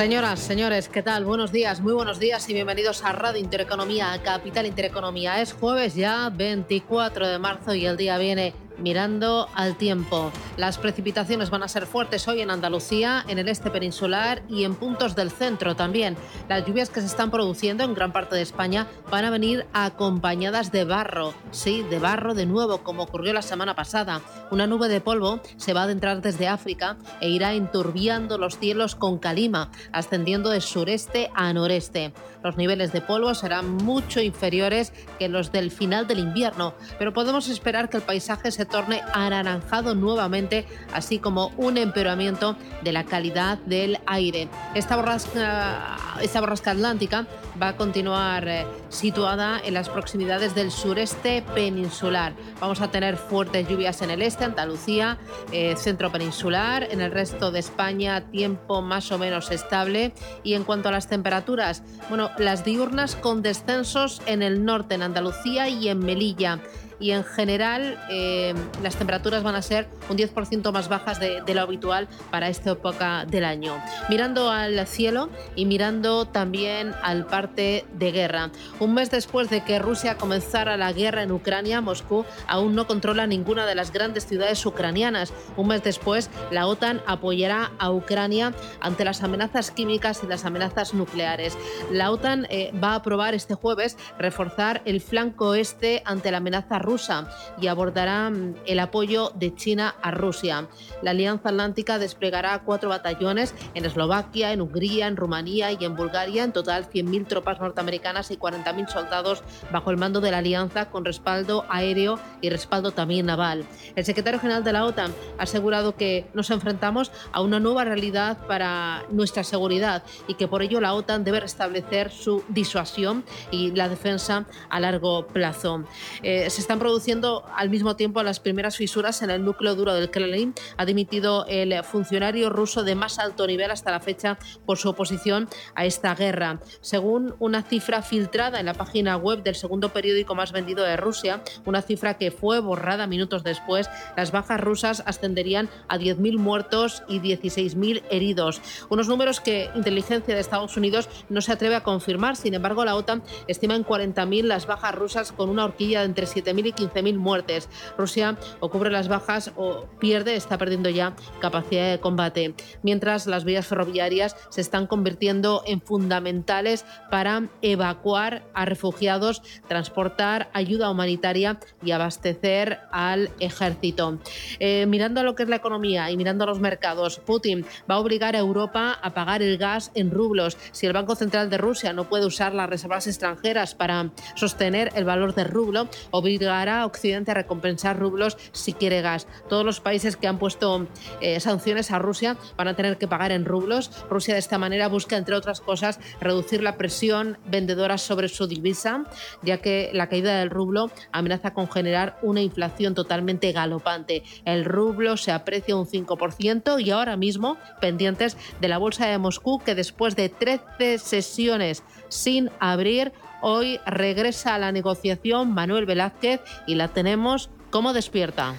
Señoras, señores, ¿qué tal? Buenos días, muy buenos días y bienvenidos a Radio Intereconomía, Capital Intereconomía. Es jueves ya, 24 de marzo y el día viene mirando al tiempo. Las precipitaciones van a ser fuertes hoy en Andalucía, en el este peninsular y en puntos del centro también. Las lluvias que se están produciendo en gran parte de España van a venir acompañadas de barro. Sí, de barro de nuevo, como ocurrió la semana pasada. Una nube de polvo se va a adentrar desde África e irá enturbiando los cielos con calima, ascendiendo de sureste a noreste. Los niveles de polvo serán mucho inferiores que los del final del invierno, pero podemos esperar que el paisaje se torne anaranjado nuevamente, así como un empeoramiento de la calidad del aire. Esta borrasca, esta borrasca atlántica va a continuar eh, situada en las proximidades del sureste peninsular. Vamos a tener fuertes lluvias en el este, Andalucía, eh, centro peninsular, en el resto de España tiempo más o menos estable. Y en cuanto a las temperaturas, bueno, las diurnas con descensos en el norte, en Andalucía y en Melilla y en general eh, las temperaturas van a ser un 10% más bajas de, lo habitual para esta época del año. Mirando al cielo y mirando también al parte de guerra. Un mes después de que Rusia comenzara la guerra en Ucrania, Moscú aún no controla ninguna de las grandes ciudades ucranianas. Un mes después, la OTAN apoyará a Ucrania ante las amenazas químicas y las amenazas nucleares. La OTAN eh, va a aprobar este jueves reforzar el flanco este ante la amenaza rusa rusa y abordará el apoyo de China a Rusia. La Alianza Atlántica desplegará cuatro batallones en Eslovaquia, en Hungría, en Rumanía y en Bulgaria, en total 100.000 tropas norteamericanas y 40.000 soldados bajo el mando de la Alianza con respaldo aéreo y respaldo también naval. El secretario general de la OTAN ha asegurado que nos enfrentamos a una nueva realidad para nuestra seguridad y que por ello la OTAN debe restablecer su disuasión y la defensa a largo plazo. Eh, se están produciendo al mismo tiempo las primeras fisuras en el núcleo duro del Kremlin. Ha dimitido el funcionario ruso de más alto nivel hasta la fecha por su oposición a esta guerra. Según una cifra filtrada en la página web del segundo periódico más vendido de Rusia, una cifra que fue borrada minutos después, las bajas rusas ascenderían a 10.000 muertos y 16.000 heridos. Unos números que inteligencia de Estados Unidos no se atreve a confirmar. Sin embargo, la OTAN estima en 40.000 las bajas rusas con una horquilla de entre 7.000 15.000 muertes. Rusia o cubre las bajas o pierde, está perdiendo ya capacidad de combate. Mientras las vías ferroviarias se están convirtiendo en fundamentales para evacuar a refugiados, transportar ayuda humanitaria y abastecer al ejército. Eh, mirando a lo que es la economía y mirando a los mercados, Putin va a obligar a Europa a pagar el gas en rublos. Si el Banco Central de Rusia no puede usar las reservas extranjeras para sostener el valor del rublo, obliga Occidente a recompensar rublos si quiere gas. Todos los países que han puesto eh, sanciones a Rusia van a tener que pagar en rublos. Rusia de esta manera busca, entre otras cosas, reducir la presión vendedora sobre su divisa, ya que la caída del rublo amenaza con generar una inflación totalmente galopante. El rublo se aprecia un 5% y ahora mismo pendientes de la bolsa de Moscú que después de 13 sesiones sin abrir Hoy regresa a la negociación Manuel Velázquez y la tenemos como despierta.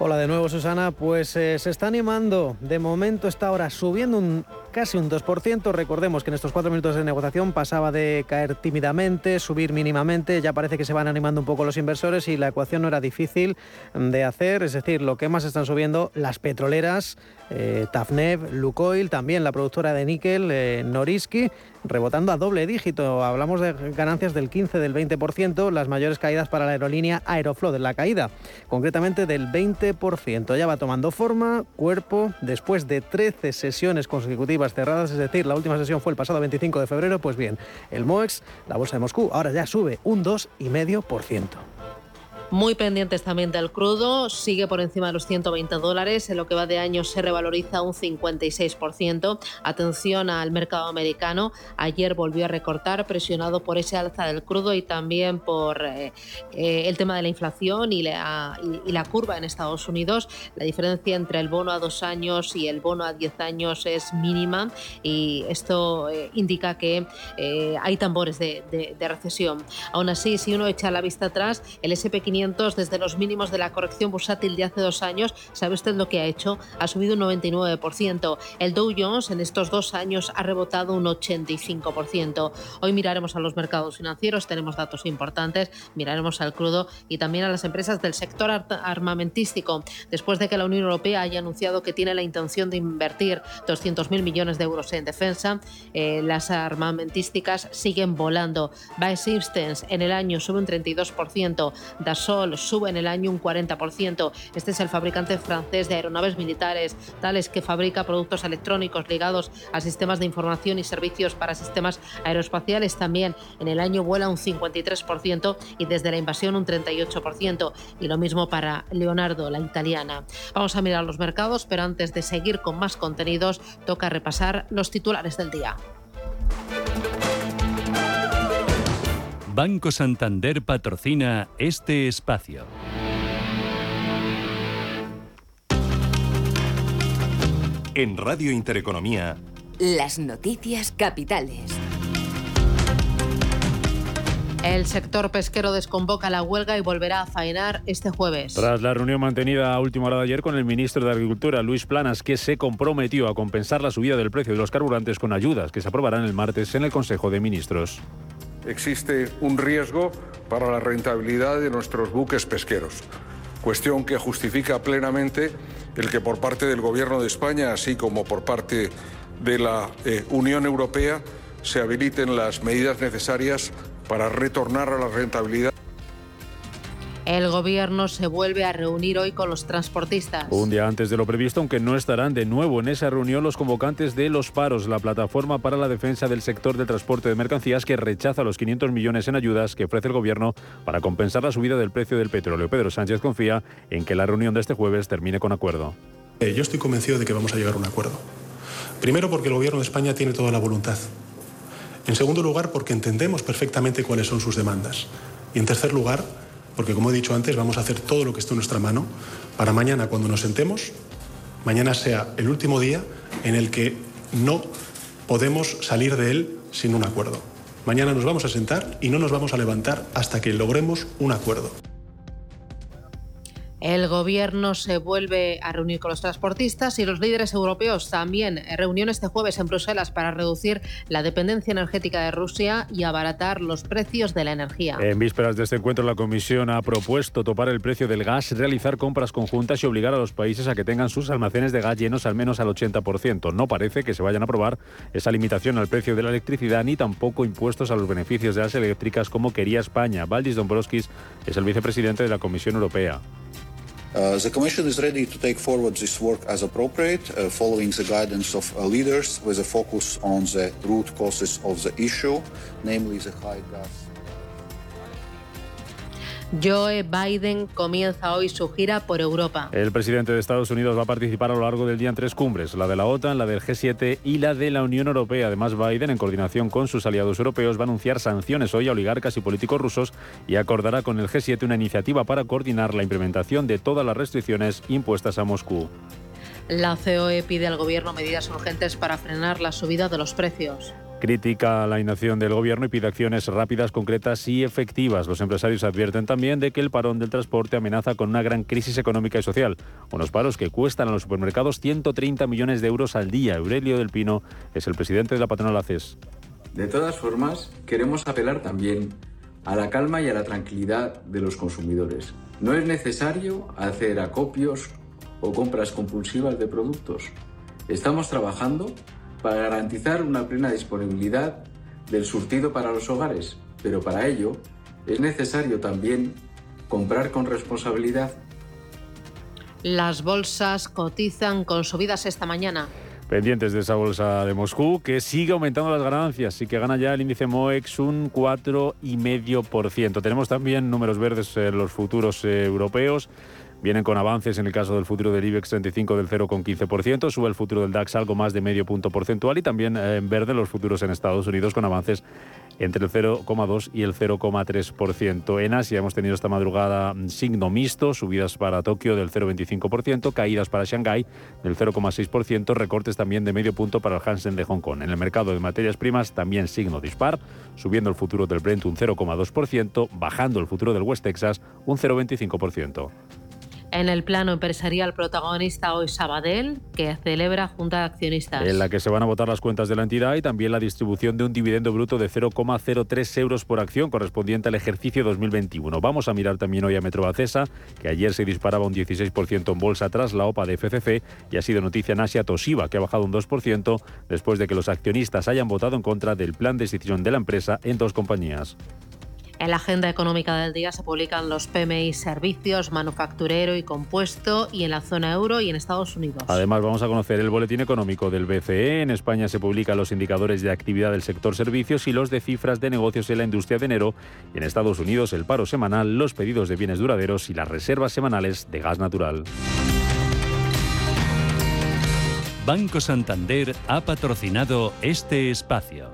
Hola de nuevo Susana, pues eh, se está animando, de momento está ahora subiendo un, casi un 2%, recordemos que en estos cuatro minutos de negociación pasaba de caer tímidamente, subir mínimamente, ya parece que se van animando un poco los inversores y la ecuación no era difícil de hacer, es decir, lo que más están subiendo las petroleras, eh, Tafnev, Lukoil, también la productora de níquel, eh, Norisky, rebotando a doble dígito. Hablamos de ganancias del 15, del 20%, las mayores caídas para la aerolínea Aeroflot, la caída concretamente del 20%. Ya va tomando forma, cuerpo, después de 13 sesiones consecutivas cerradas, es decir, la última sesión fue el pasado 25 de febrero, pues bien, el MOEX, la bolsa de Moscú, ahora ya sube un 2,5%. Muy pendientes también del crudo, sigue por encima de los 120 dólares, en lo que va de año se revaloriza un 56%. Atención al mercado americano, ayer volvió a recortar, presionado por ese alza del crudo y también por eh, eh, el tema de la inflación y la, y, la, curva en Estados Unidos. La diferencia entre el bono a dos años y el bono a 10 años es mínima y esto eh, indica que hay tambores de, de recesión. Aún así, si uno echa la vista atrás, el SP500 desde los mínimos de la corrección bursátil de hace dos años, ¿sabe usted lo que ha hecho? Ha subido un 99%. El Dow Jones en estos dos años ha rebotado un 85%. Hoy miraremos a los mercados financieros, tenemos datos importantes, miraremos al crudo y también a las empresas del sector armamentístico. Después de que la Unión Europea haya anunciado que tiene la intención de invertir 200.000 millones de euros en defensa, eh, las armamentísticas siguen volando. Bae Systems en el año sube un 32%, Dassault sube en el año un 40%. Este es el fabricante francés de aeronaves militares, tales que fabrica productos electrónicos ligados a sistemas de información y servicios para sistemas aeroespaciales. También en el año vuela un 53% y desde la invasión un 38%. Y lo mismo para Leonardo, la italiana. Vamos a mirar los mercados, pero antes de seguir con más contenidos, toca repasar los titulares del día. Banco Santander patrocina este espacio. En Radio Intereconomía. Las noticias capitales. El sector pesquero desconvoca la huelga y volverá a faenar este jueves. Tras la reunión mantenida a última hora de ayer con el ministro de Agricultura, Luis Planas, que se comprometió a compensar la subida del precio de los carburantes con ayudas que se aprobarán el martes en el Consejo de Ministros existe un riesgo para la rentabilidad de nuestros buques pesqueros, cuestión que justifica plenamente el que por parte del Gobierno de España, así como por parte de la eh, Unión Europea, se habiliten las medidas necesarias para retornar a la rentabilidad. El gobierno se vuelve a reunir hoy con los transportistas. Un día antes de lo previsto, aunque no estarán de nuevo en esa reunión los convocantes de los paros, la plataforma para la defensa del sector de transporte de mercancías que rechaza los 500 millones en ayudas que ofrece el gobierno para compensar la subida del precio del petróleo. Pedro Sánchez confía en que la reunión de este jueves termine con acuerdo. Eh, yo estoy convencido de que vamos a llegar a un acuerdo. Primero porque el gobierno de España tiene toda la voluntad. En segundo lugar porque entendemos perfectamente cuáles son sus demandas. Y en tercer lugar porque como he dicho antes, vamos a hacer todo lo que esté en nuestra mano para mañana, cuando nos sentemos, mañana sea el último día en el que no podemos salir de él sin un acuerdo. Mañana nos vamos a sentar y no nos vamos a levantar hasta que logremos un acuerdo. El gobierno se vuelve a reunir con los transportistas y los líderes europeos también. Reunión este jueves en Bruselas para reducir la dependencia energética de Rusia y abaratar los precios de la energía. En vísperas de este encuentro, la Comisión ha propuesto topar el precio del gas, realizar compras conjuntas y obligar a los países a que tengan sus almacenes de gas llenos al menos al 80%. No parece que se vayan a aprobar esa limitación al precio de la electricidad ni tampoco impuestos a los beneficios de las eléctricas como quería España. Valdis Dombrovskis es el vicepresidente de la Comisión Europea. Uh, the Commission is ready to take forward this work as appropriate, uh, following the guidance of uh, leaders with a focus on the root causes of the issue, namely the high gas. Joe Biden comienza hoy su gira por Europa. El presidente de Estados Unidos va a participar a lo largo del día en tres cumbres, la de la OTAN, la del G7 y la de la Unión Europea. Además, Biden, en coordinación con sus aliados europeos, va a anunciar sanciones hoy a oligarcas y políticos rusos y acordará con el G7 una iniciativa para coordinar la implementación de todas las restricciones impuestas a Moscú. La COE pide al Gobierno medidas urgentes para frenar la subida de los precios. Critica la inacción del gobierno y pide acciones rápidas, concretas y efectivas. Los empresarios advierten también de que el parón del transporte amenaza con una gran crisis económica y social. Unos paros que cuestan a los supermercados 130 millones de euros al día. Aurelio del Pino es el presidente de la patronal ACES. De todas formas, queremos apelar también a la calma y a la tranquilidad de los consumidores. No es necesario hacer acopios o compras compulsivas de productos. Estamos trabajando para garantizar una plena disponibilidad del surtido para los hogares, pero para ello es necesario también comprar con responsabilidad. Las bolsas cotizan con subidas esta mañana. Pendientes de esa bolsa de Moscú, que sigue aumentando las ganancias y que gana ya el índice MOEX un 4,5%. Tenemos también números verdes en los futuros eh, europeos. Vienen con avances en el caso del futuro del IBEX 35 del 0,15%, sube el futuro del DAX algo más de medio punto porcentual y también eh, en verde los futuros en Estados Unidos con avances entre el 0,2 y el 0,3%. En Asia hemos tenido esta madrugada mm, signo mixto, subidas para Tokio del 0,25%, caídas para Shanghái del 0,6%, recortes también de medio punto para el Hansen de Hong Kong. En el mercado de materias primas también signo dispar, subiendo el futuro del Brent un 0,2%, bajando el futuro del West Texas un 0,25%. En el plano empresarial, protagonista hoy Sabadell, que celebra Junta de Accionistas. En la que se van a votar las cuentas de la entidad y también la distribución de un dividendo bruto de 0,03 euros por acción correspondiente al ejercicio 2021. Vamos a mirar también hoy a Metrobacesa, que ayer se disparaba un 16% en bolsa tras la OPA de FCC y ha sido noticia en Asia Toshiba, que ha bajado un 2% después de que los accionistas hayan votado en contra del plan de decisión de la empresa en dos compañías. En la agenda económica del día se publican los PMI servicios, manufacturero y compuesto y en la zona euro y en Estados Unidos. Además vamos a conocer el boletín económico del BCE. En España se publican los indicadores de actividad del sector servicios y los de cifras de negocios en la industria de enero. Y en Estados Unidos el paro semanal, los pedidos de bienes duraderos y las reservas semanales de gas natural. Banco Santander ha patrocinado este espacio.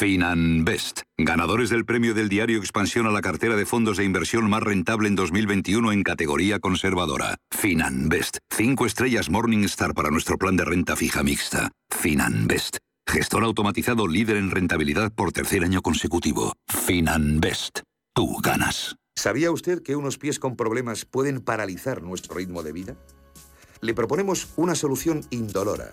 Finanbest, ganadores del premio del diario Expansión a la cartera de fondos de inversión más rentable en 2021 en categoría conservadora. Finanbest, cinco estrellas Morningstar para nuestro plan de renta fija mixta. Finanbest, gestor automatizado líder en rentabilidad por tercer año consecutivo. Finanbest, tú ganas. ¿Sabía usted que unos pies con problemas pueden paralizar nuestro ritmo de vida? Le proponemos una solución indolora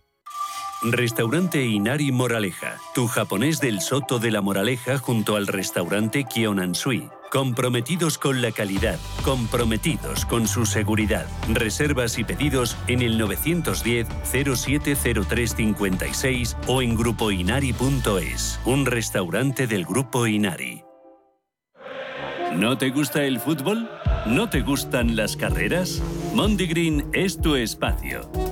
Restaurante Inari Moraleja, tu japonés del Soto de la Moraleja junto al restaurante Kionansui. Comprometidos con la calidad, comprometidos con su seguridad. Reservas y pedidos en el 910-070356 o en grupoinari.es, un restaurante del Grupo Inari. ¿No te gusta el fútbol? ¿No te gustan las carreras? Mondigreen es tu espacio.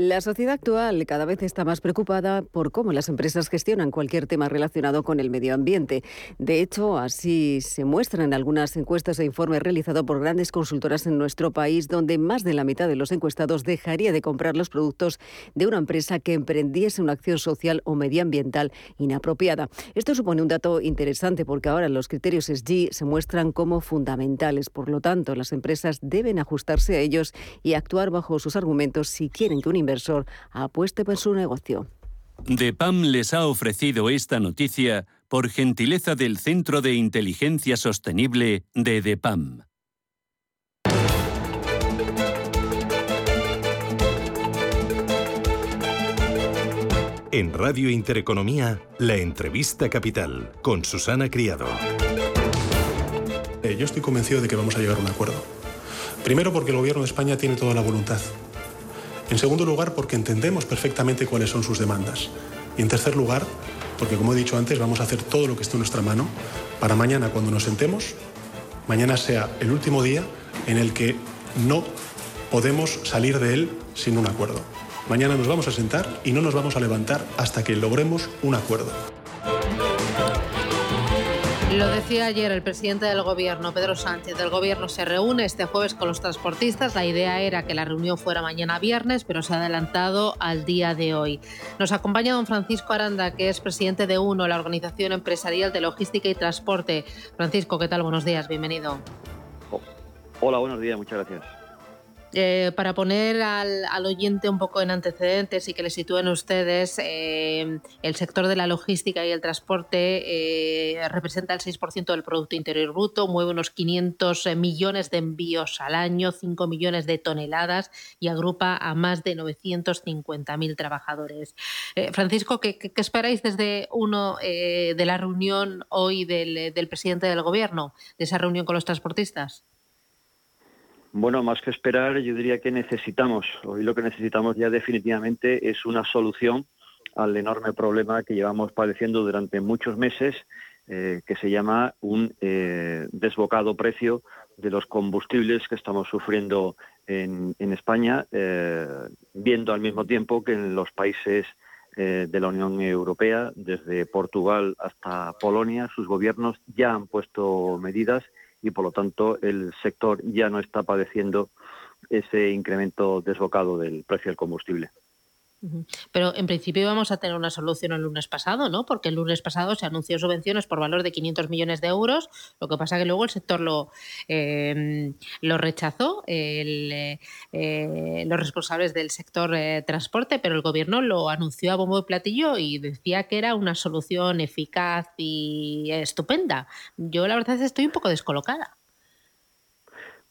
La sociedad actual cada vez está más preocupada por cómo las empresas gestionan cualquier tema relacionado con el medio ambiente. De hecho, así se muestran en algunas encuestas e informes realizados por grandes consultoras en nuestro país, donde más de la mitad de los encuestados dejaría de comprar los productos de una empresa que emprendiese una acción social o medioambiental inapropiada. Esto supone un dato interesante porque ahora los criterios SG se muestran como fundamentales. Por lo tanto, las empresas deben ajustarse a ellos y actuar bajo sus argumentos si quieren que un inversor apueste por su negocio. DEPAM les ha ofrecido esta noticia por gentileza del Centro de Inteligencia Sostenible de DEPAM. En Radio Intereconomía, la entrevista capital con Susana Criado. Eh, yo estoy convencido de que vamos a llegar a un acuerdo. Primero porque el Gobierno de España tiene toda la voluntad. En segundo lugar porque entendemos perfectamente cuáles son sus demandas. Y en tercer lugar porque como he dicho antes vamos a hacer todo lo que esté en nuestra mano para mañana cuando nos sentemos, mañana sea el último día en el que no podemos salir de él sin un acuerdo. Mañana nos vamos a sentar y no nos vamos a levantar hasta que logremos un acuerdo. Lo decía ayer el presidente del gobierno, Pedro Sánchez. El gobierno se reúne este jueves con los transportistas. La idea era que la reunión fuera mañana viernes, pero se ha adelantado al día de hoy. Nos acompaña don Francisco Aranda, que es presidente de UNO, la Organización Empresarial de Logística y Transporte. Francisco, ¿qué tal? Buenos días, bienvenido. Hola, buenos días, muchas gracias. Eh, para poner al, oyente un poco en antecedentes y que le sitúen ustedes, eh, el sector de la logística y el transporte eh, representa el 6% del Producto Interior Bruto, mueve unos 500 millones de envíos al año, 5 millones de toneladas y agrupa a más de 950.000 trabajadores. Francisco, ¿qué, esperáis desde uno de la reunión hoy del, del presidente del Gobierno, de esa reunión con los transportistas? Bueno, más que esperar, yo diría que necesitamos, hoy lo que necesitamos ya definitivamente es una solución al enorme problema que llevamos padeciendo durante muchos meses, eh, que se llama un eh, desbocado precio de los combustibles que estamos sufriendo en, España, eh, viendo al mismo tiempo que en los países de la Unión Europea, desde Portugal hasta Polonia, sus gobiernos ya han puesto medidas y por lo tanto el sector ya no está padeciendo ese incremento desbocado del precio del combustible. Pero en principio íbamos a tener una solución el lunes pasado, ¿no? Porque el lunes pasado se anunció subvenciones por valor de 500 millones de euros. Lo que pasa que luego el sector lo, em, lo rechazó, eh, los responsables del sector eh, transporte, pero el gobierno lo anunció a bombo y platillo y decía que era una solución eficaz y estupenda. Yo la verdad es que estoy un poco descolocada.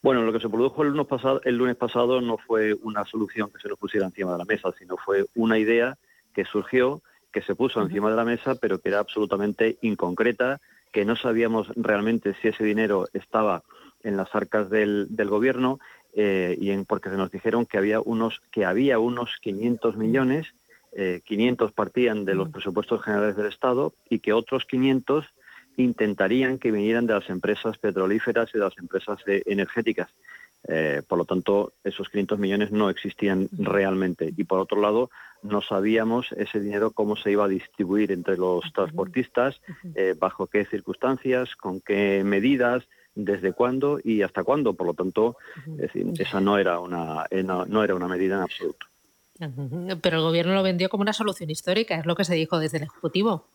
Bueno, lo que se produjo el lunes, pasado, el lunes pasado no fue una solución que se nos pusiera encima de la mesa, sino fue una idea que surgió, que se puso encima de la mesa, pero que era absolutamente inconcreta, que no sabíamos realmente si ese dinero estaba en las arcas del, gobierno eh, y en, porque se nos dijeron que había unos que había unos 500 millones, 500 eh, partían de los presupuestos generales del Estado y que otros 500 intentarían que vinieran de las empresas petrolíferas y de las empresas energéticas. Eh, por lo tanto, esos 500 millones no existían realmente. Y por otro lado, no sabíamos ese dinero cómo se iba a distribuir entre los transportistas, eh, bajo qué circunstancias, con qué medidas, desde cuándo y hasta cuándo. Por lo tanto, esa no era una, eh, no era una medida en absoluto. Pero el gobierno lo vendió como una solución histórica, es lo que se dijo desde el Ejecutivo.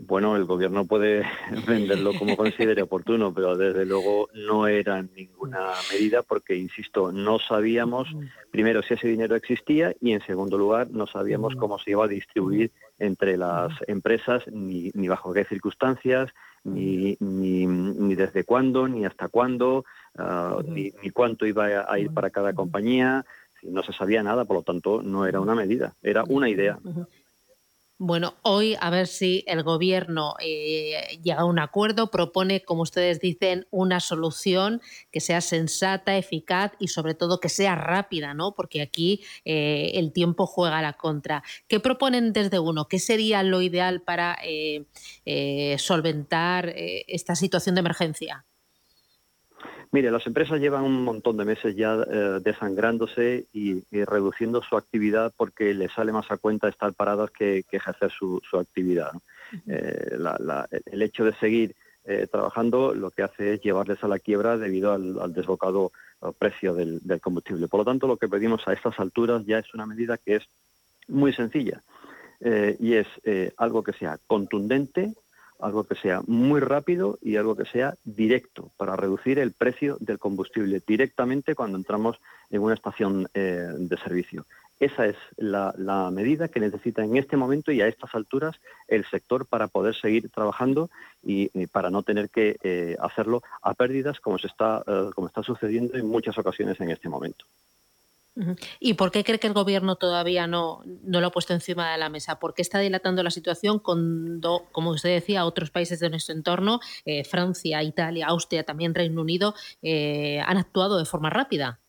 Bueno, el gobierno puede venderlo como considere oportuno, pero desde luego no era ninguna medida porque, insisto, no sabíamos, primero, si ese dinero existía y, en segundo lugar, no sabíamos cómo se iba a distribuir entre las empresas, ni, bajo qué circunstancias, ni, ni, desde cuándo, ni hasta cuándo, ah, ni, ni cuánto iba a ir para cada compañía. No se sabía nada, por lo tanto, no era una medida, era una idea. Bueno, hoy a ver si el gobierno eh, llega a un acuerdo, propone, como ustedes dicen, una solución que sea sensata, eficaz y sobre todo que sea rápida, ¿no? Porque aquí eh, el tiempo juega a la contra. ¿Qué proponen desde uno? ¿Qué sería lo ideal para eh, solventar esta situación de emergencia? Mire, las empresas llevan un montón de meses ya eh, desangrándose y, reduciendo su actividad porque les sale más a cuenta estar paradas que, ejercer su, actividad. Eh, el hecho de seguir eh, trabajando lo que hace es llevarles a la quiebra debido al, desbocado precio del, del, combustible. Por lo tanto, lo que pedimos a estas alturas ya es una medida que es muy sencilla y es algo que sea contundente, algo que sea muy rápido y algo que sea directo para reducir el precio del combustible directamente cuando entramos en una estación eh, de servicio. esa es la, medida que necesita en este momento y a estas alturas el sector para poder seguir trabajando y, para no tener que eh, hacerlo a pérdidas como se está eh, como está sucediendo en muchas ocasiones en este momento. ¿Y por qué cree que el gobierno todavía no, no, lo ha puesto encima de la mesa? ¿Por qué está dilatando la situación cuando, como usted decía, otros países de nuestro entorno, eh, Francia, Italia, Austria, también Reino Unido, han actuado de forma rápida?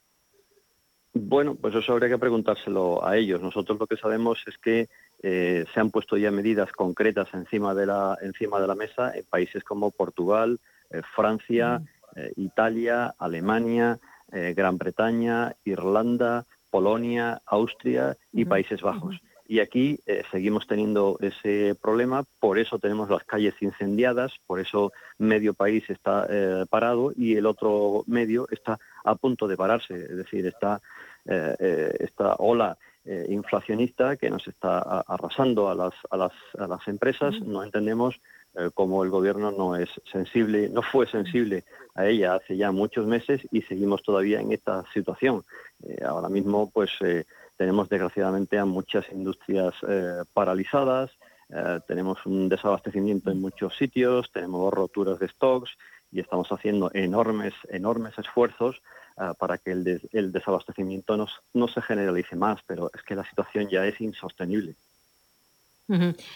Bueno, pues eso habría que preguntárselo a ellos. Nosotros lo que sabemos es que eh, se han puesto ya medidas concretas encima de la, encima de la mesa en países como Portugal, eh, Francia, eh, Italia, Alemania, Gran Bretaña, Irlanda, Polonia, Austria y Países Bajos. Y aquí seguimos teniendo ese problema, por eso tenemos las calles incendiadas, por eso medio país está parado y el otro medio está a punto de pararse, es decir, está eh, eh, esta ola eh, inflacionista que nos está arrasando a las, a las, a las empresas. No entendemos cómo el gobierno no es sensible, no fue sensible a ella hace ya muchos meses y seguimos todavía en esta situación. ahora mismo, pues tenemos desgraciadamente a muchas industrias paralizadas, tenemos un desabastecimiento en muchos sitios, tenemos roturas de stocks y estamos haciendo enormes, enormes esfuerzos para que el, el desabastecimiento no se generalice más, pero es que la situación ya es insostenible.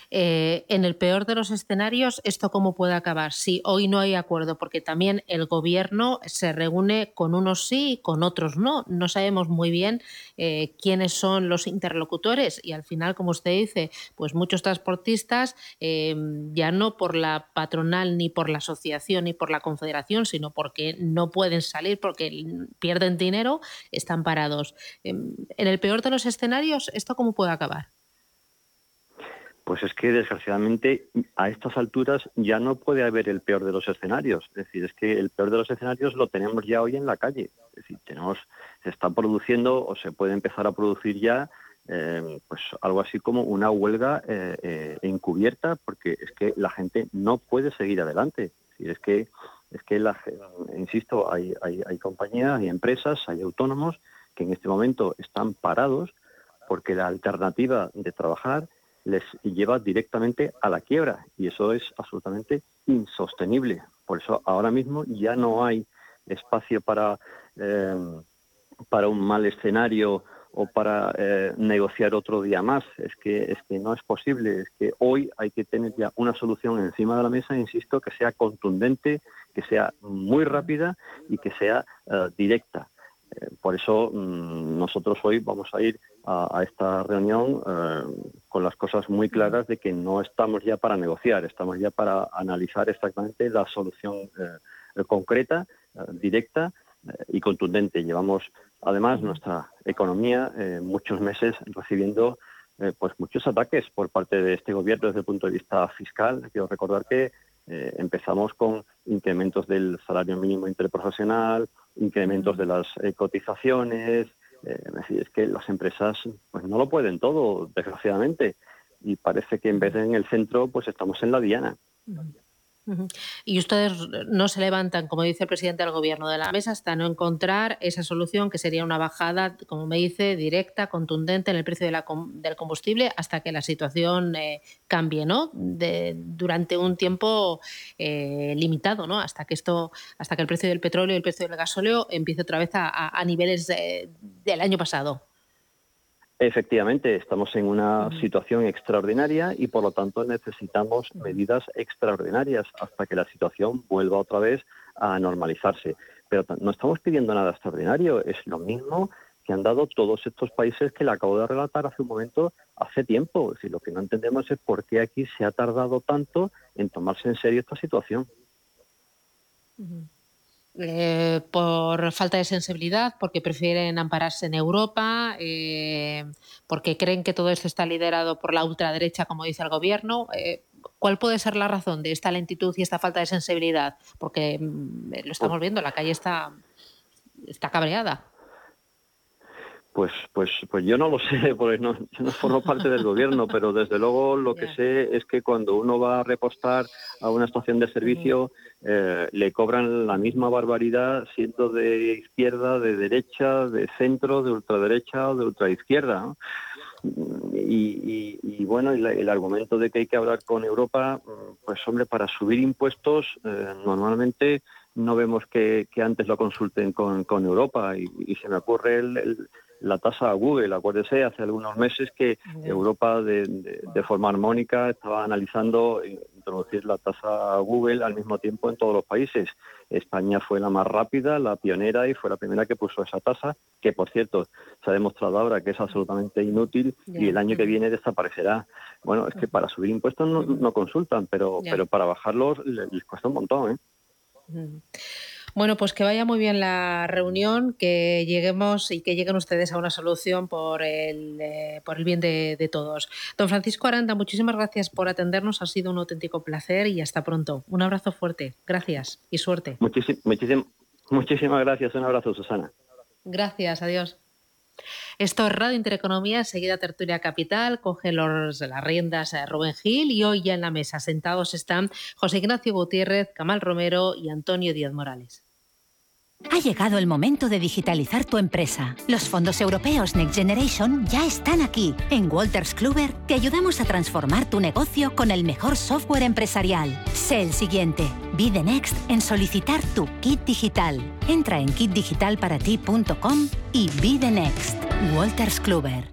Eh, en el peor de los escenarios, ¿esto cómo puede acabar? Si hoy no hay acuerdo, porque también el gobierno se reúne con unos sí y con otros no. No sabemos muy bien eh, quiénes son los interlocutores y al final, como usted dice, pues muchos transportistas, eh, ya no por la patronal ni por la asociación ni por la confederación, sino porque no pueden salir, porque pierden dinero, están parados. en el peor de los escenarios, ¿esto cómo puede acabar? Pues es que desgraciadamente a estas alturas ya no puede haber el peor de los escenarios. Es decir, es que el peor de los escenarios lo tenemos ya hoy en la calle. Es decir, tenemos, se está produciendo o se puede empezar a producir ya eh, pues algo así como una huelga eh, eh, encubierta porque es que la gente no puede seguir adelante. Es, es que es que la, insisto, hay, hay, hay compañías, hay empresas, hay autónomos que en este momento están parados porque la alternativa de trabajar les lleva directamente a la quiebra y eso es absolutamente insostenible. Por eso ahora mismo ya no hay espacio para, eh, para un mal escenario o para eh, negociar otro día más. Es que, es que no es posible. Es que hoy hay que tener ya una solución encima de la mesa, insisto, que sea contundente, que sea muy rápida y que sea eh, directa. Por eso mm, nosotros hoy vamos a ir a, esta reunión eh, con las cosas muy claras de que no estamos ya para negociar, estamos ya para analizar exactamente la solución eh, concreta, eh, directa y contundente. Llevamos además nuestra economía muchos meses recibiendo pues muchos ataques por parte de este gobierno desde el punto de vista fiscal. Quiero recordar que empezamos con incrementos del salario mínimo interprofesional, incrementos de las cotizaciones, eh, es que las empresas pues no lo pueden todo, desgraciadamente, y parece que en vez de en el centro, pues estamos en la diana. Y ustedes no se levantan, como dice el presidente del gobierno, de la mesa hasta no encontrar esa solución que sería una bajada, como me dice, directa, contundente en el precio del combustible hasta que la situación eh, cambie, ¿no? De, durante un tiempo eh, limitado, ¿no? Hasta que esto, hasta que el precio del petróleo y el precio del gasóleo empiece otra vez a, niveles del año pasado. Efectivamente, estamos en una situación extraordinaria y por lo tanto necesitamos medidas extraordinarias hasta que la situación vuelva otra vez a normalizarse. Pero no estamos pidiendo nada extraordinario, es lo mismo que han dado todos estos países que le acabo de relatar hace un momento, hace tiempo. Es lo que no entendemos es por qué aquí se ha tardado tanto en tomarse en serio esta situación. Eh, por falta de sensibilidad, porque prefieren ampararse en Europa, eh, porque creen que todo esto está liderado por la ultraderecha, como dice el gobierno. Eh, ¿Cuál puede ser la razón de esta lentitud y esta falta de sensibilidad? Porque mm, lo estamos viendo, la calle está, está cabreada. Pues, pues, pues yo no lo sé, porque no, yo no formo parte del gobierno, pero desde luego lo que sé es que cuando uno va a repostar a una estación de servicio, eh, le cobran la misma barbaridad siendo de izquierda, de derecha, de centro, de ultraderecha o de ultraizquierda. Y, bueno, el, argumento de que hay que hablar con Europa, pues hombre, para subir impuestos eh, normalmente no vemos que, antes lo consulten con, Europa y, se me ocurre el, la tasa a Google. Acuérdese, hace algunos meses que Europa de, forma armónica estaba analizando introducir la tasa a Google al mismo tiempo en todos los países. España fue la más rápida, la pionera y fue la primera que puso esa tasa, que por cierto se ha demostrado ahora que es absolutamente inútil y el año que viene desaparecerá. Bueno, es que para subir impuestos no, consultan, pero, pero para bajarlos les, cuesta un montón. ¿eh? Bueno, pues que vaya muy bien la reunión, que lleguemos y que lleguen ustedes a una solución por el, eh, por el bien de, todos. Don Francisco Aranda, muchísimas gracias por atendernos, ha sido un auténtico placer y hasta pronto. Un abrazo fuerte, gracias y suerte. muchísimas gracias, un abrazo Susana. Gracias, adiós. Esto es Radio Intereconomía, seguida Tertulia Capital, coge los, las riendas a Rubén Gil y hoy ya en la mesa sentados están José Ignacio Gutiérrez, Camal Romero y Antonio Díaz Morales. Ha llegado el momento de digitalizar tu empresa. Los fondos europeos Next Generation ya están aquí. En Walters Kluber te ayudamos a transformar tu negocio con el mejor software empresarial. Sé el siguiente. Be the next en solicitar tu kit digital. Entra en kitdigitalparati.com y be the next. Walters Kluber.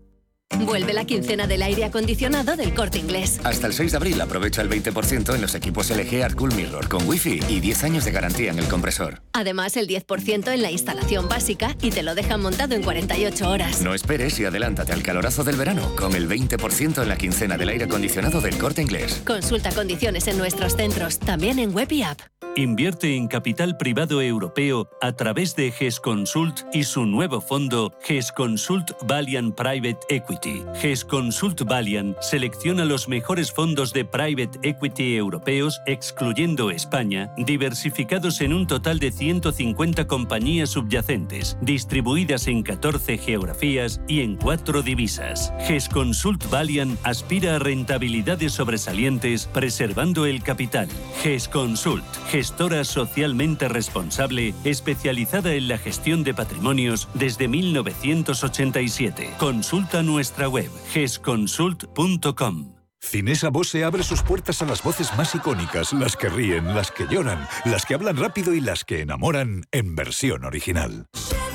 Vuelve la quincena del aire acondicionado del corte inglés. Hasta el 6 de abril aprovecha el 20% en los equipos LG Art Cool Mirror con Wi-Fi y 10 años de garantía en el compresor. Además, el 10% en la instalación básica y te lo dejan montado en 48 horas. No esperes y adelántate al calorazo del verano con el 20% en la quincena del aire acondicionado del corte inglés. Consulta condiciones en nuestros centros, también en web y app. Invierte en capital privado europeo a través de GES Consult y su nuevo fondo GES Consult Valiant Private Equity. GES Consult Valiant selecciona los mejores fondos de private equity europeos, excluyendo España, diversificados en un total de 150 compañías subyacentes, distribuidas en 14 geografías y en 4 divisas. GES Consult Valiant aspira a rentabilidades sobresalientes preservando el capital. GES Consult gestora socialmente responsable especializada en la gestión de patrimonios desde 1987. Consulta nuestra web gesconsult.com. Cinesa Bose abre sus puertas a las voces más icónicas, las que ríen, las que lloran, las que hablan rápido y las que enamoran en versión original.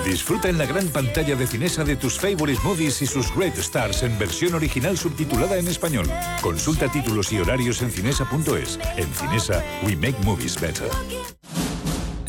Disfruta en la gran pantalla de Cinesa de tus favorite movies y sus great stars en versión original subtitulada en español. Consulta títulos y horarios en cinesa.es. En Cinesa, we make movies better.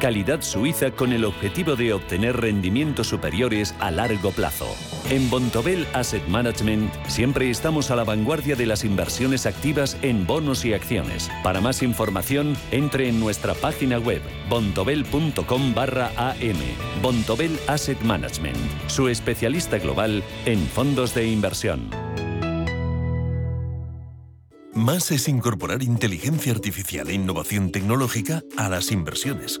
calidad suiza con el objetivo de obtener rendimientos superiores a largo plazo. En Bontobel Asset Management siempre estamos a la vanguardia de las inversiones activas en bonos y acciones. Para más información, entre en nuestra página web bontobel.com barra am. Bontobel Asset Management, su especialista global en fondos de inversión. Más es incorporar inteligencia artificial e innovación tecnológica a las inversiones.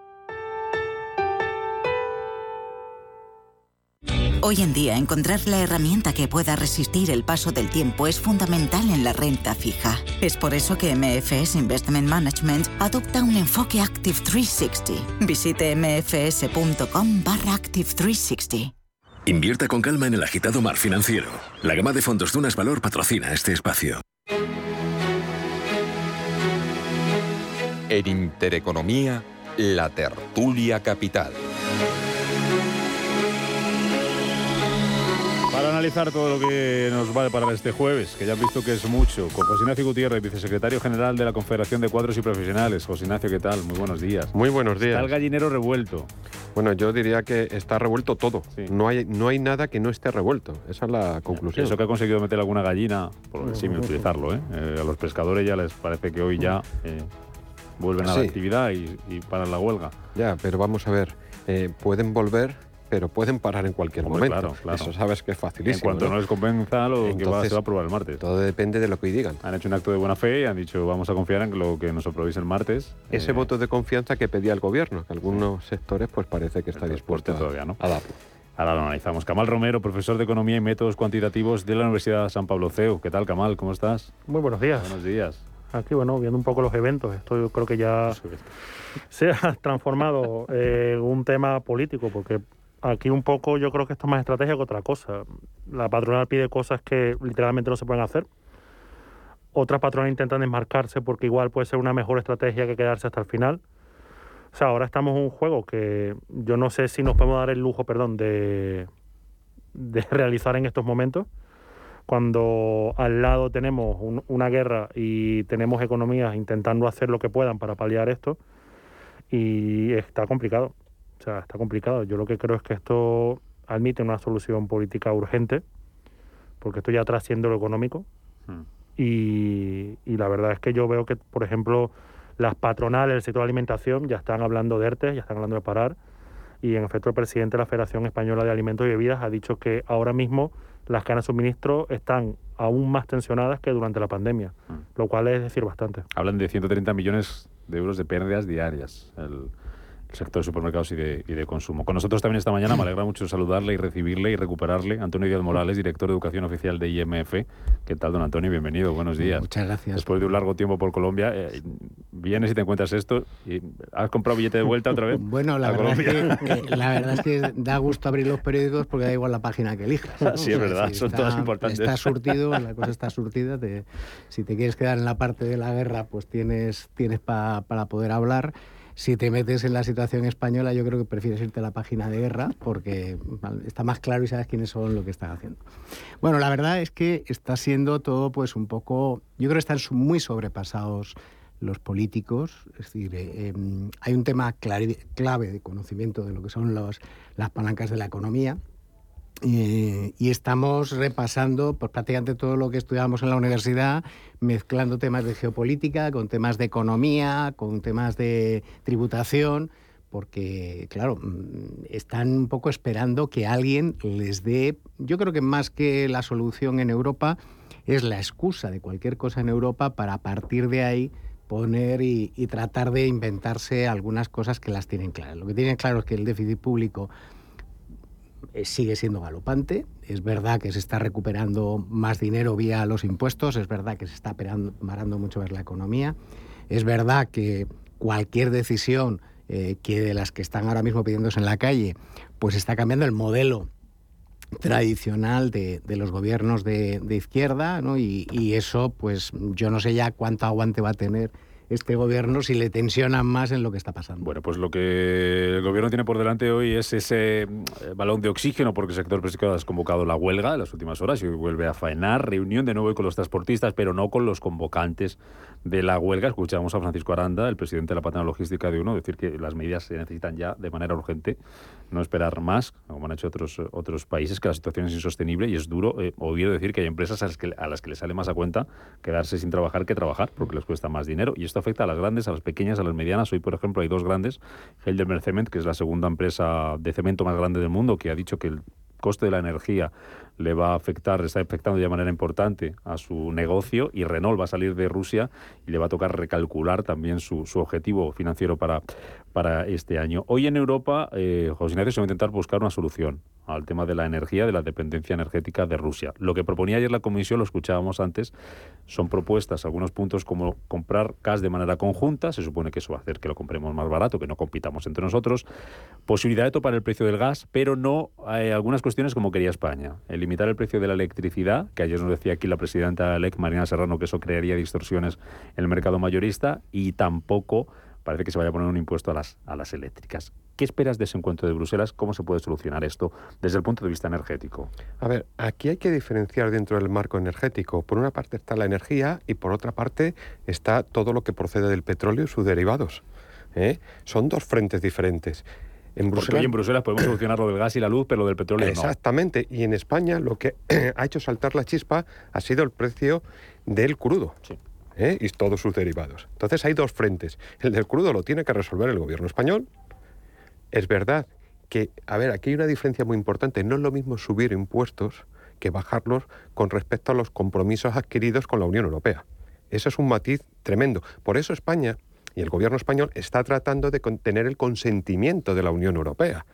Hoy en día, encontrar la herramienta que pueda resistir el paso del tiempo es fundamental en la renta fija. Es por eso que MFS Investment Management adopta un enfoque Active 360. Visite mfs.com barra Active 360. Invierta con calma en el agitado mar financiero. La gama de fondos Dunas Valor patrocina este espacio. En Intereconomía, la tertulia capital. Para analizar todo lo que nos va a deparar este jueves, que ya han visto que es mucho, con José Ignacio Gutiérrez, vicesecretario general de la Confederación de Cuadros y Profesionales. José Ignacio, ¿qué tal? Muy buenos días. Muy buenos días. Está el gallinero revuelto. Bueno, yo diría que está revuelto todo. No, hay, no hay nada que no esté revuelto. Esa es la conclusión. Eso que ha conseguido meter alguna gallina, por sí, utilizarlo, ¿eh? ¿eh? A los pescadores ya les parece que hoy ya eh, vuelven a la actividad y, y paran la huelga. Ya, pero vamos a ver, eh, pueden volver pero pueden parar en cualquier momento. Claro, claro. Eso sabes que es facilísimo. En cuanto ¿no? no, les convenza, lo Entonces, que va, se va a aprobar el martes. Todo depende de lo que hoy digan. Han hecho un acto de buena fe y han dicho vamos a confiar en lo que nos aprobéis el martes. Ese Eh, voto de confianza que pedía el gobierno, que algunos sectores pues parece que está dispuesto a, todavía, ¿no? a darlo. Ahora lo analizamos. Camal Romero, profesor de Economía y Métodos Cuantitativos de la Universidad San Pablo CEU. ¿Qué tal, Camal? ¿Cómo estás? Muy buenos días. Buenos días. Aquí, bueno, viendo un poco los eventos, esto yo creo que ya se ha transformado en un tema político, porque aquí un poco yo creo que esto es más estrategia que otra cosa. La patronal pide cosas que literalmente no se pueden hacer. Otras patronales intentan desmarcarse porque igual puede ser una mejor estrategia que quedarse hasta el final. O sea, ahora estamos en un juego que yo no sé si nos podemos dar el lujo, perdón, de, realizar en estos momentos cuando al lado tenemos un- una guerra y tenemos economías intentando hacer lo que puedan para paliar esto y está complicado. O sea, está complicado. Yo lo que creo es que esto admite una solución política urgente, porque esto ya trasciende lo económico. Y, y la verdad es que yo veo que, por ejemplo, las patronales del sector de alimentación ya están hablando de ERTE, ya están hablando de parar. Y en efecto, el presidente de la Federación Española de Alimentos y Bebidas ha dicho que ahora mismo las cadenas de suministro están aún más tensionadas que durante la pandemia, lo cual es decir bastante. Hablan de 130 millones de euros de pérdidas diarias. El sector de supermercados y de, y de consumo. Con nosotros también esta mañana me alegra mucho saludarle y recibirle y recuperarle. Antonio Díaz Morales, director de Educación Oficial de IMF. ¿Qué tal, don Antonio? Bienvenido, buenos días. Muchas gracias. Después de un largo tiempo por Colombia, eh, vienes y te encuentras esto y has comprado billete de vuelta otra vez. Bueno, la verdad, es Colombia. que- la verdad es que da gusto abrir los periódicos porque da igual la página que elijas. ¿no? Sí, es verdad, si son está- todas importantes. Está surtido, la cosa está surtida. te- si te quieres quedar en la parte de la guerra, pues tienes, tienes pa- para poder hablar. Si te metes en la situación española, yo creo que prefieres irte a la página de guerra porque está más claro y sabes quiénes son lo que están haciendo. Bueno, la verdad es que está siendo todo pues un poco... Yo creo que están muy sobrepasados los políticos. Es decir, eh, em, hay un tema clave de conocimiento de lo que son las palancas de la economía. Eh, y estamos repasando pues, prácticamente todo lo que estudiábamos en la universidad, mezclando temas de geopolítica con temas de economía, con temas de tributación, porque, claro, mm, están un poco esperando que alguien les dé, yo creo que más que la solución en Europa, es la excusa de cualquier cosa en Europa para partir de ahí poner y, tratar de inventarse algunas cosas que las tienen claras. Lo que tienen claro es que el déficit público sigue siendo galopante. Es verdad que se está recuperando más dinero vía los impuestos, es verdad que se está parando mucho más la economía, es verdad que cualquier decisión eh, que de las que están ahora mismo pidiéndose en la calle, pues está cambiando el modelo tradicional de, de los gobiernos de, de izquierda, ¿no? Y, y eso, pues yo no sé ya cuánto aguante va a tener este gobierno si le tensionan más en lo que está pasando. Bueno, pues lo que el gobierno tiene por delante hoy es ese mm, balón de oxígeno, porque el sector pesquero ha convocado la huelga en las últimas horas y hoy vuelve a faenar. Reunión de nuevo con los transportistas, pero no con los convocantes de la huelga. Escuchamos a Francisco Aranda, el presidente de la patronal logística de UNO, decir que las medidas se necesitan ya de manera urgente, no esperar más, como han hecho otros, otros países, que la situación es insostenible y es duro eh, oír decir que hay empresas a las que, a las que les sale más a cuenta quedarse sin trabajar que trabajar, porque les cuesta más dinero. Y esto afecta a las grandes, a las pequeñas, a las medianas. Hoy, por ejemplo, hay dos grandes, Heidelberg Cement, que es la segunda empresa de cemento más grande del mundo, que ha dicho que el coste de la energía le va a afectar, está afectando de manera importante a su negocio y Renault va a salir de Rusia y le va a tocar recalcular también su, su objetivo financiero para, para este año. Hoy en Europa, eh, José Ignacio, se va a intentar buscar una solución al tema de la energía, de la dependencia energética de Rusia. Lo que proponía ayer la Comisión, lo escuchábamos antes, son propuestas, algunos puntos como comprar gas de manera conjunta, se supone que eso va a hacer que lo compremos más barato, que no compitamos entre nosotros, posibilidad de topar el precio del gas, pero no hay algunas cuestiones como quería España, el limitar el precio de la electricidad, que ayer nos decía aquí la presidenta LEC, Marina Serrano, que eso crearía distorsiones en el mercado mayorista, y tampoco parece que se vaya a poner un impuesto a las, a las eléctricas. ¿Qué esperas de ese encuentro de Bruselas? ¿Cómo se puede solucionar esto desde el punto de vista energético? A ver, aquí hay que diferenciar dentro del marco energético. Por una parte está la energía y por otra parte está todo lo que procede del petróleo y sus derivados. ¿eh? Son dos frentes diferentes. En Bruselas, hoy en Bruselas podemos solucionar lo del gas y la luz, pero lo del petróleo Exactamente. Y en España lo que ha hecho saltar la chispa ha sido el precio del crudo. Sí. ¿Eh? y todos sus derivados. Entonces hay dos frentes. El del crudo lo tiene que resolver el gobierno español. Es verdad que, a ver, aquí hay una diferencia muy importante. No es lo mismo subir impuestos que bajarlos con respecto a los compromisos adquiridos con la Unión Europea. Eso es un matiz tremendo. Por eso España y el gobierno español está tratando de tener el consentimiento de la Unión Europea,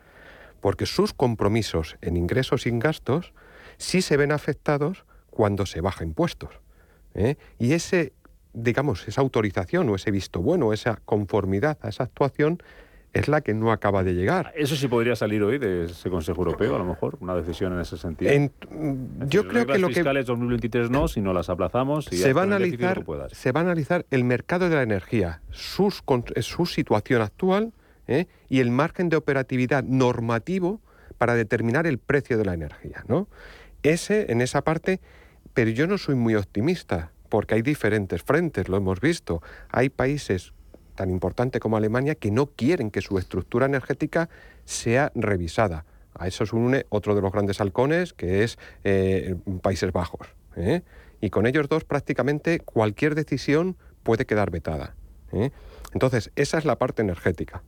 porque sus compromisos en ingresos y en gastos sí se ven afectados cuando se baja impuestos. ¿eh? Y ese digamos, esa autorización o ese visto bueno, esa conformidad a esa actuación es la que no acaba de llegar. Eso sí podría salir hoy de ese Consejo Europeo, a lo mejor, una decisión en ese sentido. yo creo que lo fiscales que 2023 no, si no las aplazamos y se va a analizar, se va a analizar el mercado de la energía, sus, su situación actual ¿eh? y el margen de operatividad normativo para determinar el precio de la energía, ¿no? Ese en esa parte, pero yo no soy muy optimista porque hay diferentes frentes, lo hemos visto. Hay países tan importantes como Alemania que no quieren que su estructura energética sea revisada. A eso se une otro de los grandes halcones, que es eh, Países Bajos. ¿eh? Y con ellos dos prácticamente cualquier decisión puede quedar vetada. ¿eh? Entonces, esa es la parte energética.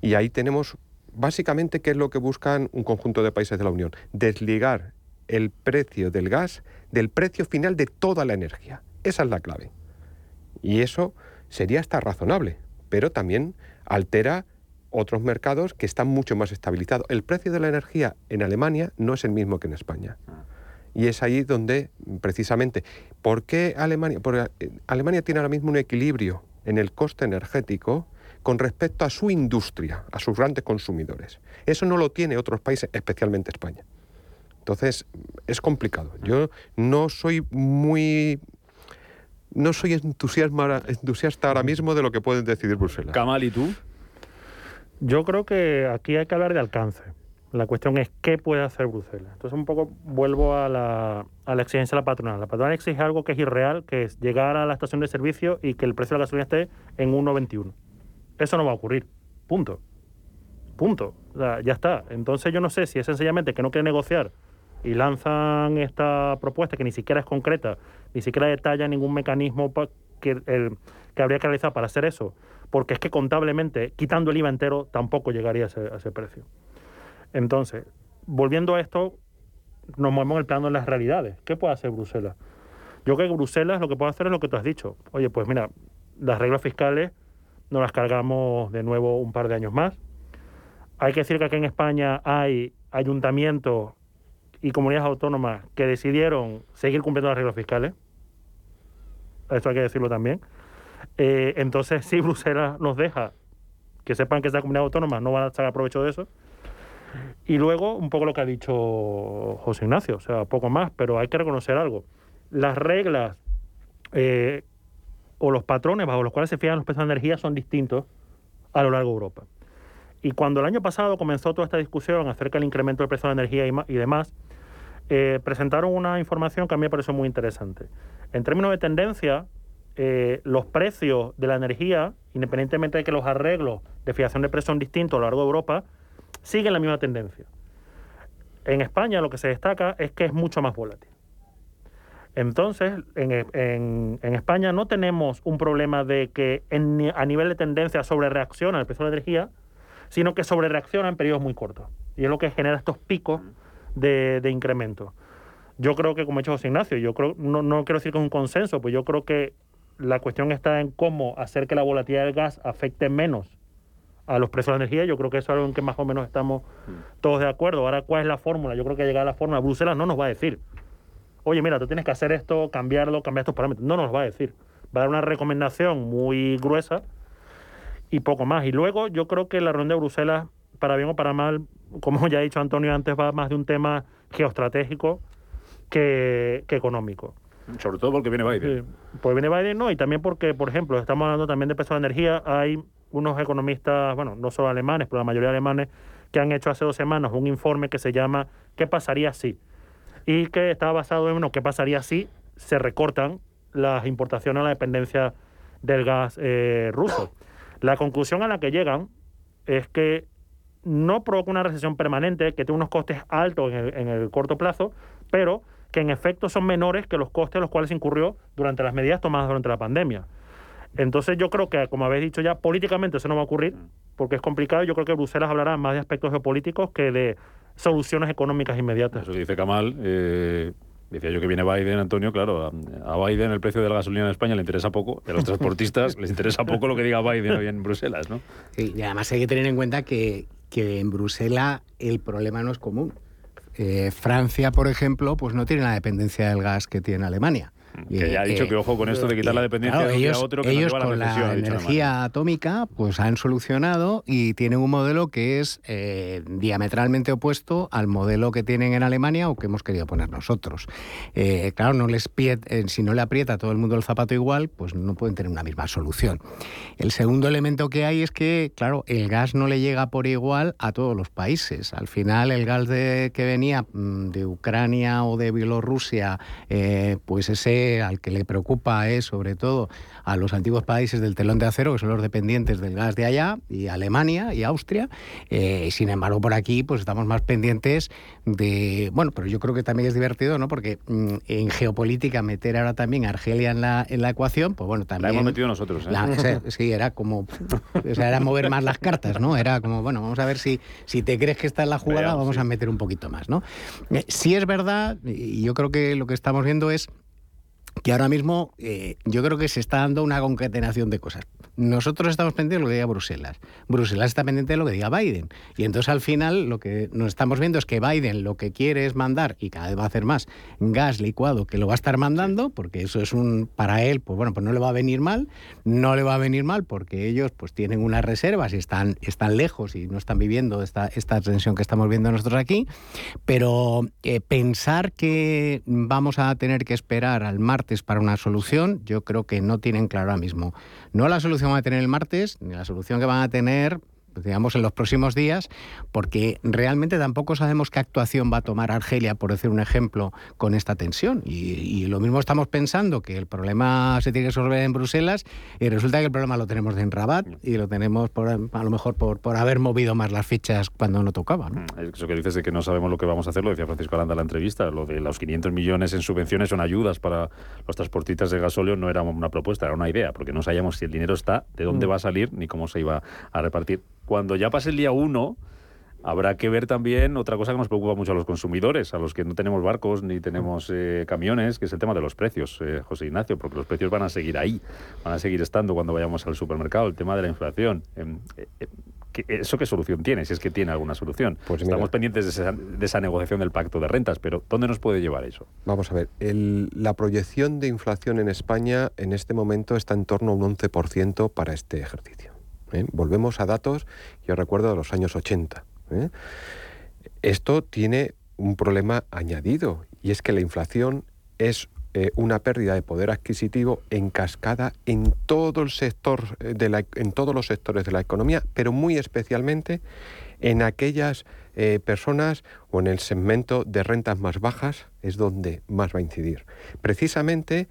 Y ahí tenemos básicamente qué es lo que buscan un conjunto de países de la Unión. Desligar el precio del gas del precio final de toda la energía. Esa es la clave. Y eso sería hasta razonable, pero también altera otros mercados que están mucho más estabilizados. El precio de la energía en Alemania no es el mismo que en España. Y es ahí donde, precisamente, ¿por qué Alemania? Porque eh, Alemania tiene ahora mismo un equilibrio en el coste energético con respecto a su industria, a sus grandes consumidores. Eso no lo tiene otros países, especialmente España. Entonces, es complicado. Yo no soy muy no soy entusiasta ahora mismo de lo que pueden decidir Bruselas. Kamal, ¿y tú? Yo creo que aquí hay que hablar de alcance. La cuestión es qué puede hacer Bruselas. Entonces, un poco vuelvo a la, a la exigencia de la patronal. La patronal exige algo que es irreal, que es llegar a la estación de servicio y que el precio de la gasolina esté en 1,21. Eso no va a ocurrir. Punto. Punto. ya está. Entonces, yo no sé si es sencillamente que no quiere negociar y lanzan esta propuesta que ni siquiera es concreta, ni siquiera detalla ningún mecanismo que, que habría que realizar para hacer eso, porque es que contablemente, quitando el IVA entero, tampoco llegaría a ese, precio. Entonces, volviendo a esto, nos movemos el plano de las realidades. ¿Qué puede hacer Bruselas? Yo creo que Bruselas lo que puede hacer es lo que tú has dicho. Oye, pues mira, las reglas fiscales nos las cargamos de nuevo un par de años más. Hay que decir que aquí en España hay ayuntamientos y comunidades autónomas que decidieron seguir cumpliendo las reglas fiscales, esto hay que decirlo también, eh, entonces si Bruselas nos deja que sepan que esa comunidad autónoma no van a sacar provecho de eso. Y luego, un poco lo que ha dicho José Ignacio, o sea, poco más, pero hay que reconocer algo. Las reglas eh, o los patrones bajo los cuales se fijan los precios de energía son distintos a lo largo de Europa. Y cuando el año pasado comenzó toda esta discusión acerca del incremento del precio de energía y, demás, eh, presentaron una información que a mí me pareció muy interesante. En términos de tendencia, eh, los precios de la energía, independientemente de que los arreglos de fijación de precios son distintos a lo largo de Europa, siguen la misma tendencia. En España lo que se destaca es que es mucho más volátil. Entonces, en, España no tenemos un problema de que a nivel de tendencia sobre reacciona el precio de la energía, sino que sobre reacciona en periodos muy cortos. Y es lo que genera estos picos de, incremento. Yo creo que, como ha dicho José Ignacio, yo creo, no, no quiero decir que es un consenso, pues yo creo que la cuestión está en cómo hacer que la volatilidad del gas afecte menos a los precios de la energía. Yo creo que eso es algo en que más o menos estamos todos de acuerdo. Ahora, ¿cuál es la fórmula? Yo creo que llegar a la fórmula, Bruselas no nos va a decir, oye, mira, tú tienes que hacer esto, cambiarlo, cambiar estos parámetros. No nos va a decir. Va a dar una recomendación muy gruesa y poco más. Y luego yo creo que la reunión de Bruselas, para bien o para mal, como ya ha dicho Antonio antes, va más de un tema geoestratégico que, que económico. Sobre todo porque viene Biden. Sí, pues viene Biden, no, y también porque, por ejemplo, estamos hablando también de peso de energía. Hay unos economistas, bueno, no solo alemanes, pero la mayoría alemanes, que han hecho hace dos semanas un informe que se llama ¿Qué pasaría si? Y que está basado en, uno ¿qué pasaría si se recortan las importaciones a la dependencia del gas eh, ruso? La conclusión a la que llegan es que no provoca una recesión permanente, que tiene unos costes altos en el, en el corto plazo, pero que en efecto son menores que los costes a los cuales incurrió durante las medidas tomadas durante la pandemia. Entonces yo creo que, como habéis dicho ya, políticamente eso no va a ocurrir, porque es complicado. Yo creo que Bruselas hablará más de aspectos geopolíticos que de soluciones económicas inmediatas. Eso que dice Kamal, eh, decía yo que viene Biden, Antonio, claro, a, a Biden el precio de la gasolina en España le interesa poco, y a los transportistas les interesa poco lo que diga Biden hoy en Bruselas, ¿no? Sí, y además hay que tener en cuenta que, que en Bruselas el problema no es común. Eh, Francia, por ejemplo, pues no tiene la dependencia del gas que tiene Alemania. Que ya ha dicho Eh, que ojo con esto de quitar la dependencia Claro, de ellos, a otro que ellos a con la la energía atómica pues han solucionado y tienen un modelo que es eh, diametralmente opuesto al modelo que tienen en Alemania o que hemos querido poner nosotros. Eh, claro, no les pie- eh, si no le aprieta a todo el mundo el zapato igual, pues no pueden tener una misma solución. El segundo elemento que hay es que, claro, el gas no le llega por igual a todos los países. Al final, el gas de- que venía mm, de Ucrania o de Bielorrusia, pues ese al que le preocupa es sobre todo a los antiguos países del telón de acero, que son los dependientes del gas de allá, y Alemania y Austria. Eh, sin embargo, por aquí pues estamos más pendientes de... Bueno, pero yo creo que también es divertido, ¿no? Porque mm, en geopolítica meter ahora también a Argelia en la, en la ecuación, pues bueno, La también... hemos metido nosotros, ¿eh? La- ese- sí, era como. O sea, era mover más las cartas, ¿no? Era como, bueno, vamos a ver si, si te crees que está en la jugada, vamos sí. a meter un poquito más, ¿no? Eh, sí es verdad, y yo creo que lo que estamos viendo es que ahora mismo eh, yo creo que se está dando una concatenación de cosas. Nosotros estamos pendientes de lo que diga Bruselas. Bruselas está pendiente de lo que diga Biden. Y entonces al final lo que nos estamos viendo es que Biden lo que quiere es mandar, y cada vez va a hacer más, gas licuado, que lo va a estar mandando, porque eso es un, para él, pues bueno, pues no le va a venir mal. No le va a venir mal porque ellos pues tienen unas reservas y están, están lejos y no están viviendo esta, esta tensión que estamos viendo nosotros aquí. Pero eh, pensar que vamos a tener que esperar al martes para una solución, yo creo que no tienen claro ahora mismo. No la solución van a tener el martes, ni la solución que van a tener digamos, en los próximos días, porque realmente tampoco sabemos qué actuación va a tomar Argelia, por decir un ejemplo, con esta tensión. Y, y lo mismo estamos pensando que el problema se tiene que resolver en Bruselas y resulta que el problema lo tenemos en Rabat y lo tenemos por, a lo mejor por, por haber movido más las fichas cuando no tocaba. ¿no? Eso que dices de que no sabemos lo que vamos a hacer, lo decía Francisco Aranda en la entrevista, lo de los 500 millones en subvenciones son ayudas para los transportistas de gasóleo, no era una propuesta, era una idea, porque no sabíamos si el dinero está, de dónde Mm. va a salir, ni cómo se iba a repartir. Cuando ya pase el día 1, habrá que ver también otra cosa que nos preocupa mucho a los consumidores, a los que no tenemos barcos ni tenemos eh, camiones, que es el tema de los precios, eh, José Ignacio, porque los precios van a seguir ahí, van a seguir estando cuando vayamos al supermercado, el tema de la inflación. Em, eh, eh, ¿qué- ¿Eso qué solución tiene? Si es que tiene alguna solución. Pues mira. Estamos pendientes de esa, de esa negociación del pacto de rentas, pero ¿dónde nos puede llevar eso? Vamos a ver, el- la proyección de inflación en España en este momento está en torno a un 11% para este ejercicio. ¿Eh? Volvemos a datos, yo recuerdo, de los años 80. ¿eh? Esto tiene un problema añadido y es que la inflación es eh, una pérdida de poder adquisitivo en cascada en todo el sector de la- en todos los sectores de la economía, pero muy especialmente en aquellas personas o en el segmento de rentas más bajas es donde más va a incidir. Precisamente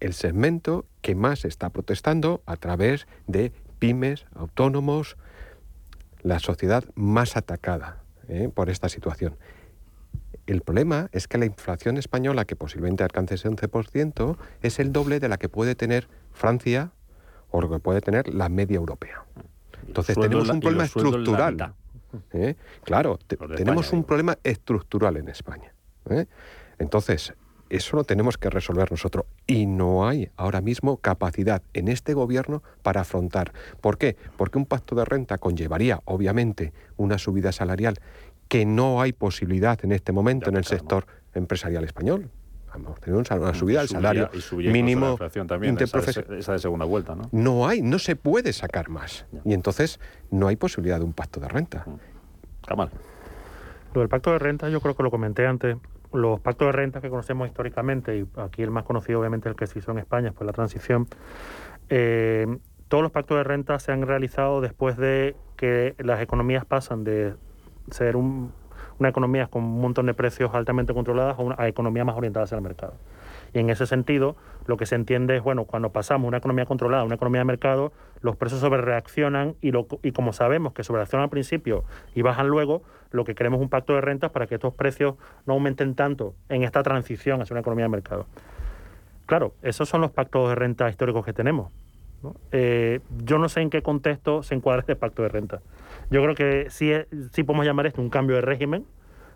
el segmento que más está protestando a través de pymes, autónomos, la sociedad más atacada ¿eh? por esta situación. El problema es que la inflación española, que posiblemente alcance ese 11%, es el doble de la que puede tener Francia o lo que puede tener la media europea. Entonces tenemos un problema estructural. ¿eh? Claro, te- tenemos España, un problema estructural en España. ¿eh? Entonces, eso lo tenemos que resolver nosotros. Y no hay ahora mismo capacidad en este gobierno para afrontar. ¿Por qué? Porque un pacto de renta conllevaría, obviamente, una subida salarial que no hay posibilidad en este momento en el sector empresarial español. Vamos, tenemos una subida del salario mínimo también, esa, de segunda vuelta, ¿no? No hay, no se puede sacar más. Y entonces no hay posibilidad de un pacto de renta. Camal. Lo del pacto de renta yo creo que lo comenté antes. Los pactos de renta que conocemos históricamente, y aquí el más conocido obviamente el que se hizo en España fue la transición, eh, todos los pactos de renta se han realizado después de que las economías pasan de ser una economía con un montón de precios altamente controladas a una economía más orientada hacia el mercado. Y en ese sentido, lo que se entiende es, bueno, cuando pasamos una economía controlada a una economía de mercado, los precios sobrereaccionan y, y como sabemos que sobrereaccionan al principio y bajan luego, lo que queremos es un pacto de rentas para que estos precios no aumenten tanto en esta transición hacia una economía de mercado. Claro, esos son los pactos de renta históricos que tenemos. Eh, yo no sé en qué contexto se encuadra este pacto de renta. Yo creo que sí, sí podemos llamar esto un cambio de régimen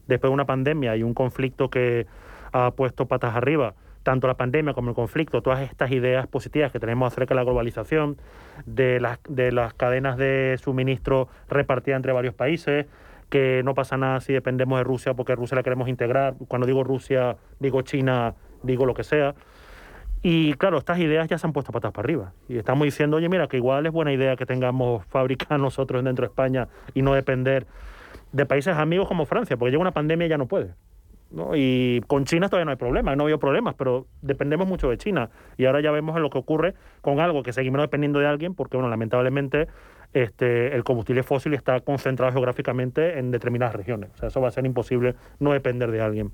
después de una pandemia y un conflicto que ha puesto patas arriba tanto la pandemia como el conflicto, todas estas ideas positivas que tenemos acerca de la globalización, de las, de las cadenas de suministro repartidas entre varios países, que no pasa nada si dependemos de Rusia porque Rusia la queremos integrar. Cuando digo Rusia, digo China, digo lo que sea. Y claro, estas ideas ya se han puesto patas para arriba. Y estamos diciendo, oye, mira, que igual es buena idea que tengamos fábricas nosotros dentro de España y no depender de países amigos como Francia, porque llega una pandemia y ya no puede. ¿no? Y con China todavía no hay problemas, no ha habido problemas, pero dependemos mucho de China. Y ahora ya vemos lo que ocurre con algo que seguimos dependiendo de alguien, porque, bueno, lamentablemente este, el combustible fósil está concentrado geográficamente en determinadas regiones. O sea, eso va a ser imposible no depender de alguien.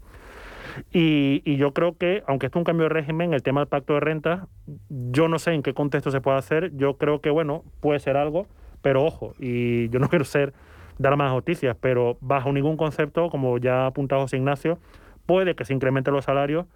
Y, yo creo que, aunque esto es un cambio de régimen, el tema del pacto de renta, yo no sé en qué contexto se puede hacer. Yo creo que, bueno, puede ser algo, pero ojo, y yo no quiero ser dar más noticias, pero bajo ningún concepto, como ya ha apuntado José Ignacio, puede que se incrementen los salarios,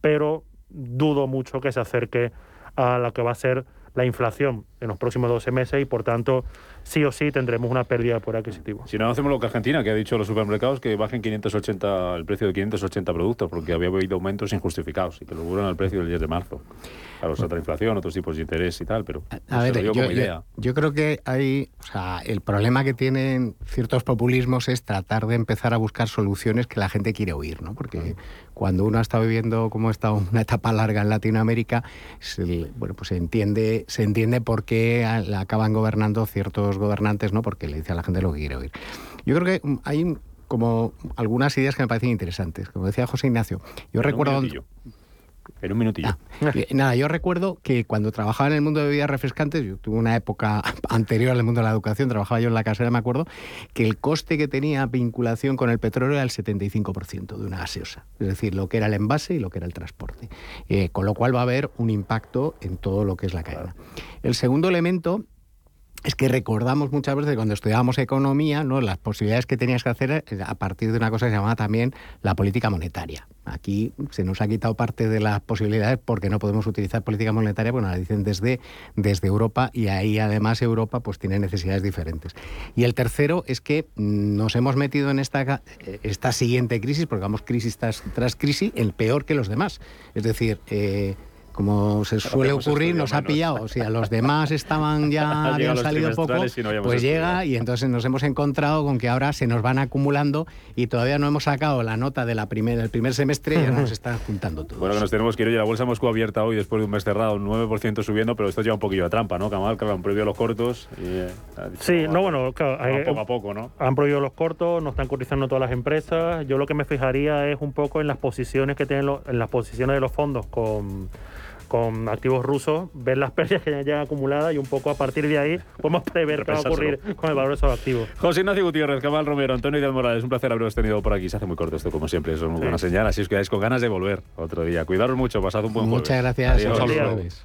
pero dudo mucho que se acerque a lo que va a ser la inflación en los próximos 12 meses y por tanto sí o sí tendremos una pérdida por adquisitivo. Si no hacemos lo que Argentina, que ha dicho los supermercados que bajen 580 el precio de 580 productos porque había habido aumentos injustificados y que lo vuelvan al precio del 10 de marzo. Claro, es otra inflación, otros tipos de interés y tal, pero a ver, yo, idea. Yo, creo que hay, o sea, el problema que tienen ciertos populismos es tratar de empezar a buscar soluciones que la gente quiere oír, ¿no? Porque cuando uno ha estado viviendo como ha estado una etapa larga en Latinoamérica, bueno, pues se entiende, se entiende por qué acaban gobernando ciertos gobernantes, ¿no? Porque le dice a la gente lo que quiere oír. Yo creo que hay como algunas ideas que me parecen interesantes. Como decía José Ignacio, yo recuerdo... En un minutillo. Ah, nada, yo recuerdo que cuando trabajaba en el mundo de bebidas refrescantes, yo tuve una época anterior al mundo de la educación, trabajaba yo en la casera, me acuerdo, que el coste que tenía vinculación con el petróleo era el 75% de una gaseosa. Es decir, lo que era el envase y lo que era el transporte. Eh, con lo cual va a haber un impacto en todo lo que es la cadena. El segundo elemento es que recordamos muchas veces cuando estudiábamos economía, ¿no? las posibilidades que tenías que hacer eh, a partir de una cosa que se llamaba también la política monetaria. Aquí se nos ha quitado parte de las posibilidades porque no podemos utilizar política monetaria, bueno, la dicen desde, desde Europa y ahí además Europa pues tiene necesidades diferentes. Y el tercero es que nos hemos metido en esta, esta siguiente crisis, porque vamos crisis tras, tras crisis, el peor que los demás. Es decir, eh, como se suele ocurrir, nos ha pillado. O sea, los demás estaban ya, habían salido poco, pues llega y entonces nos hemos encontrado con que ahora se nos van acumulando y todavía no hemos sacado la nota de la primer, del primer semestre y ya nos están juntando todo. Bueno, que nos tenemos que ir. La bolsa Moscú abierta hoy después de un mes cerrado, un 9% subiendo, pero esto lleva un poquillo de trampa, ¿no? Camal, claro, han prohibido los cortos. Y, eh, sí, no, bueno, claro, poco a poco, ¿no? Han prohibido los cortos, no están cotizando todas las empresas. Yo lo que me fijaría es un poco en las posiciones que tienen en las posiciones de los fondos con con activos rusos, ver las pérdidas que ya acumuladas y un poco a partir de ahí podemos prever qué va a ocurrir con el valor de esos activos. José Ignacio Gutiérrez, Cabal Romero, Antonio Díaz Morales, un placer haberos tenido por aquí. Se hace muy corto esto, como siempre, eso es muy buena señal. Así os quedáis con ganas de volver otro día. Cuidaros mucho, pasad un buen Muchas gracias. Adiós.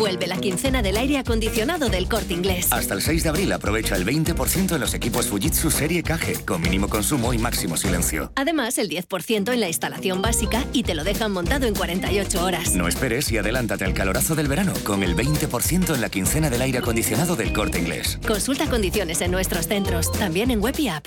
Vuelve la quincena del aire acondicionado del corte inglés. Hasta el 6 de abril aprovecha el 20% en los equipos Fujitsu Serie KG con mínimo consumo y máximo silencio. Además, el 10% en la instalación básica y te lo dejan montado en 48 horas. No esperes y adelántate al calorazo del verano con el 20% en la quincena del aire acondicionado del corte inglés. Consulta condiciones en nuestros centros, también en web y app.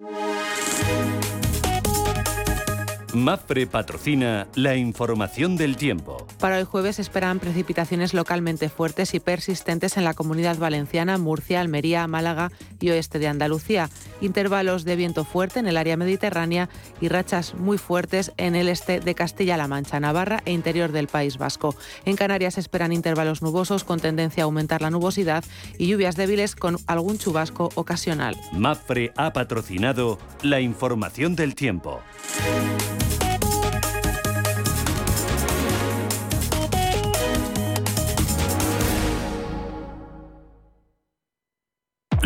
you Mafre patrocina la información del tiempo. Para el jueves esperan precipitaciones localmente fuertes y persistentes en la comunidad valenciana, Murcia, Almería, Málaga y oeste de Andalucía. Intervalos de viento fuerte en el área mediterránea y rachas muy fuertes en el este de Castilla-La Mancha, Navarra e interior del País Vasco. En Canarias esperan intervalos nubosos con tendencia a aumentar la nubosidad y lluvias débiles con algún chubasco ocasional. Mafre ha patrocinado la información del tiempo.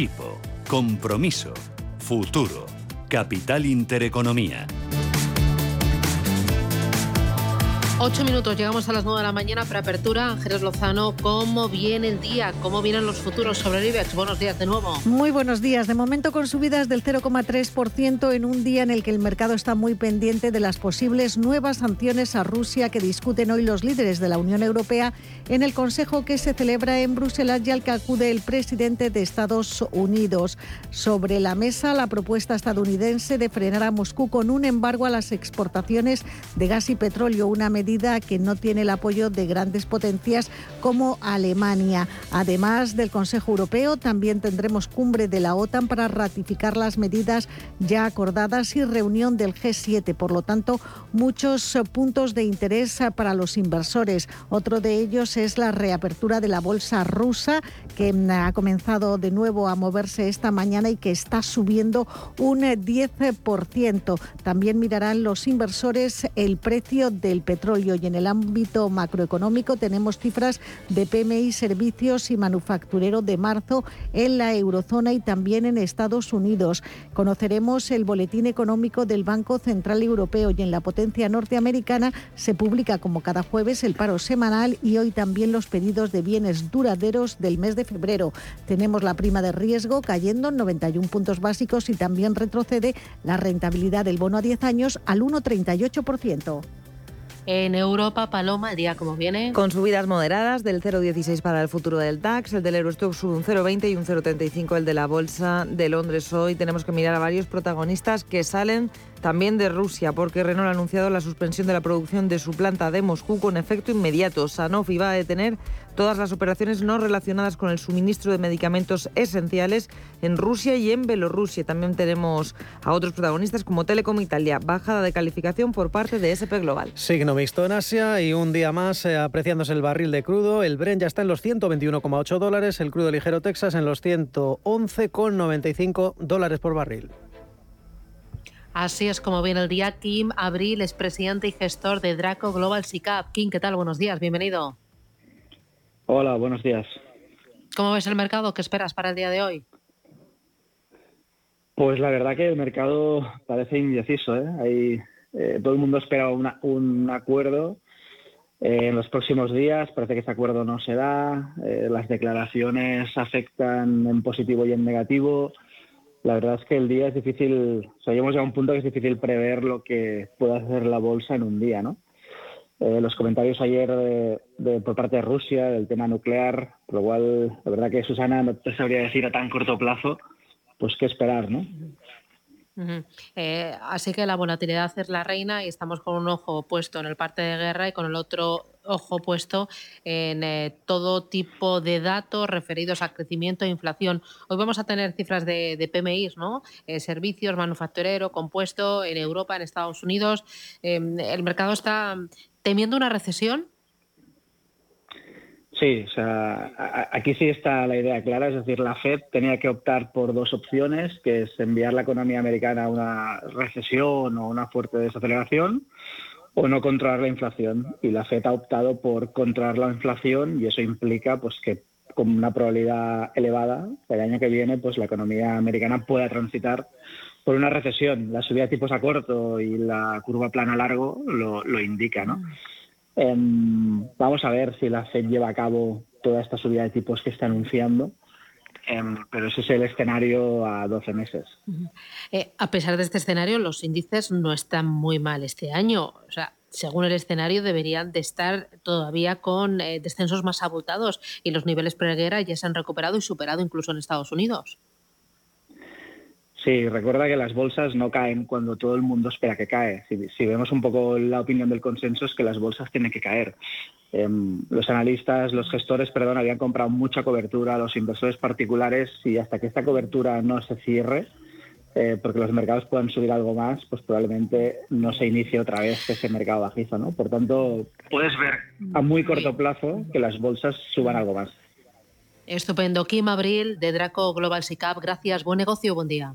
Equipo, compromiso, futuro, capital intereconomía. Ocho minutos, llegamos a las nueve de la mañana, preapertura. Ángeles Lozano, ¿cómo viene el día? ¿Cómo vienen los futuros sobre el IBEX? Buenos días de nuevo. Muy buenos días. De momento con subidas del 0,3% en un día en el que el mercado está muy pendiente de las posibles nuevas sanciones a Rusia que discuten hoy los líderes de la Unión Europea en el Consejo que se celebra en Bruselas y al que acude el presidente de Estados Unidos. Sobre la mesa, la propuesta estadounidense de frenar a Moscú con un embargo a las exportaciones de gas y petróleo, una medida que no tiene el apoyo de grandes potencias como Alemania. Además del Consejo Europeo, también tendremos cumbre de la OTAN para ratificar las medidas ya acordadas y reunión del G7. Por lo tanto, muchos puntos de interés para los inversores. Otro de ellos es la reapertura de la bolsa rusa, que ha comenzado de nuevo a moverse esta mañana y que está subiendo un 10%. También mirarán los inversores el precio del petróleo desarrollo. Y en el ámbito macroeconómico tenemos cifras de PMI, servicios y manufacturero de marzo en la eurozona y también en Estados Unidos. Conoceremos el boletín económico del Banco Central Europeo y en la potencia norteamericana se publica como cada jueves el paro semanal y hoy también los pedidos de bienes duraderos del mes de febrero. Tenemos la prima de riesgo cayendo en 91 puntos básicos y también retrocede la rentabilidad del bono a 10 años al 1,38%. En Europa, Paloma, el día como viene. Con subidas moderadas del 0,16 para el futuro del DAX, el del Eurostock sube un 0,20 y un 0,35 el de la Bolsa de Londres. Hoy tenemos que mirar a varios protagonistas que salen también de Rusia, porque Renault ha anunciado la suspensión de la producción de su planta de Moscú con efecto inmediato. Sanofi va a detener todas las operaciones no relacionadas con el suministro de medicamentos esenciales en Rusia y en Bielorrusia. También tenemos a otros protagonistas como Telecom Italia, bajada de calificación por parte de SP Global. Signo mixto en Asia y un día más eh, apreciándose el barril de crudo. El Brent ya está en los 121,8 dólares, el crudo ligero Texas en los 111,95 dólares por barril. Así es como viene el día. Kim Abril es presidente y gestor de Draco Global SICAP. Kim, ¿qué tal? Buenos días, bienvenido. Hola, buenos días. ¿Cómo ves el mercado? ¿Qué esperas para el día de hoy? Pues la verdad que el mercado parece indeciso. ¿eh? Hay, eh, todo el mundo espera un acuerdo eh, en los próximos días. Parece que ese acuerdo no se da. las declaraciones afectan en positivo y en negativo la verdad es que el día es difícil, o sea, llegamos a un punto que es difícil prever lo que pueda hacer la bolsa en un día, ¿no? Eh, los comentarios ayer de, por parte de Rusia del tema nuclear, por lo cual, la verdad que Susana no te sabría decir a tan corto plazo, pues qué esperar, ¿no? Eh, así que la volatilidad es la reina y estamos con un ojo puesto en el parte de guerra y con el otro ojo puesto en eh, todo tipo de datos referidos a crecimiento e inflación. Hoy vamos a tener cifras de, de PMI, ¿no? Eh, servicios, manufacturero, compuesto en Europa, en Estados Unidos. el mercado está temiendo una recesión. Sí, o sea, aquí sí está la idea clara, es decir, la Fed tenía que optar por dos opciones, que es enviar la economía americana a una recesión o una fuerte desaceleración, o no controlar la inflación. Y la Fed ha optado por controlar la inflación y eso implica pues que con una probabilidad elevada, el año que viene, pues la economía americana pueda transitar por una recesión. La subida de tipos a corto y la curva plana a largo lo, lo indica, ¿no? Em, vamos a ver si la Fed lleva a cabo toda esta subida de tipos que está anunciando. Em, pero ese es el escenario a 12 meses. Eh, a pesar de este escenario, los índices no están muy mal este año. O sea, según el escenario, deberían de estar todavía con eh, descensos más abultados y los niveles preguerra ya se han recuperado y superado incluso en Estados Unidos. Sí, recuerda que las bolsas no caen cuando todo el mundo espera que cae. Si, vemos un poco la opinión del consenso es que las bolsas tienen que caer. Em, los analistas, los gestores, perdón, habían comprado mucha cobertura a los inversores particulares y hasta que esta cobertura no se cierre, eh, porque los mercados puedan subir algo más, pues probablemente no se inicie otra vez ese mercado bajizo, ¿no? Por tanto, puedes ver a muy corto plazo que las bolsas suban algo más. Estupendo. Kim Abril, de Draco Global SICAP. Gracias. Buen negocio. Buen día.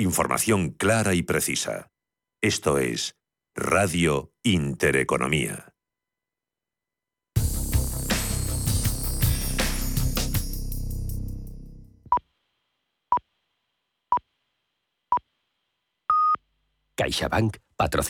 Información clara y precisa. Esto es Radio Intereconomía. CaixaBank patrocina